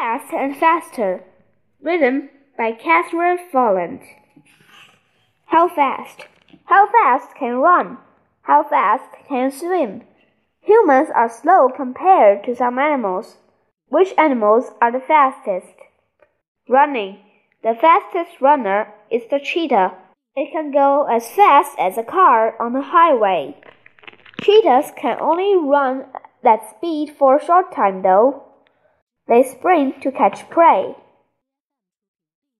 Fast and Faster, written by Catherine Folland. How fast? How fast can run? How fast can swim? Humans are slow compared to some animals. Which animals are the fastest? Running. The fastest runner is the cheetah. It can go as fast as a car on a highway. Cheetahs can only run that speed for a short time though. They spring to catch prey.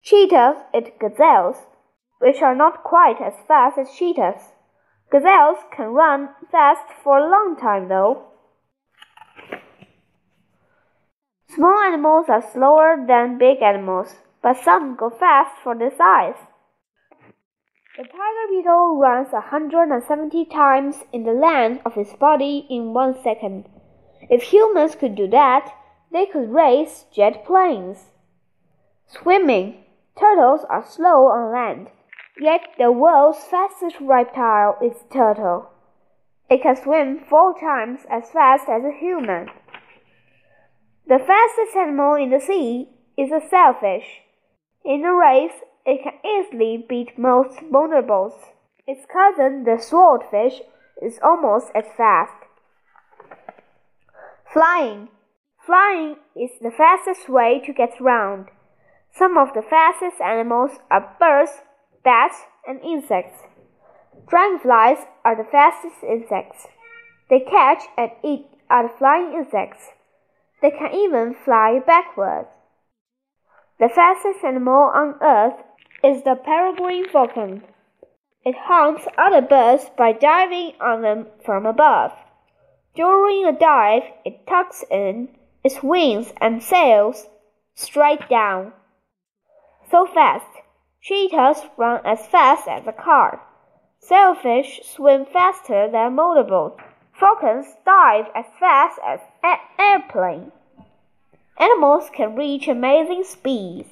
Cheetahs eat gazelles, which are not quite as fast as cheetahs. Gazelles can run fast for a long time though. Small animals are slower than big animals, but some go fast for their size. The tiger beetle runs 170 times in the length of its body in one second. If humans could do that, they could race jet planes. Swimming. Turtles are slow on land, yet the world's fastest reptile is turtle. It can swim four times as fast as a human. The fastest animal in the sea is a sailfish. In a race, it can easily beat most bonobos. Its cousin, the swordfish, is almost as fast. Flying. Flying is the fastest way to get around. Some of the fastest animals are birds, bats, and insects. Dragonflies are the fastest insects. They catch and eat other flying insects. They can even fly backwards. The fastest animal on earth is the peregrine falcon. It hunts other birds by diving on them from above. During a dive, it tucks in its wings and sails straight down. So fast, cheetahs run as fast as a car. Sailfish swim faster than a motorboat. Falcons dive as fast as an airplane. Animals can reach amazing speeds.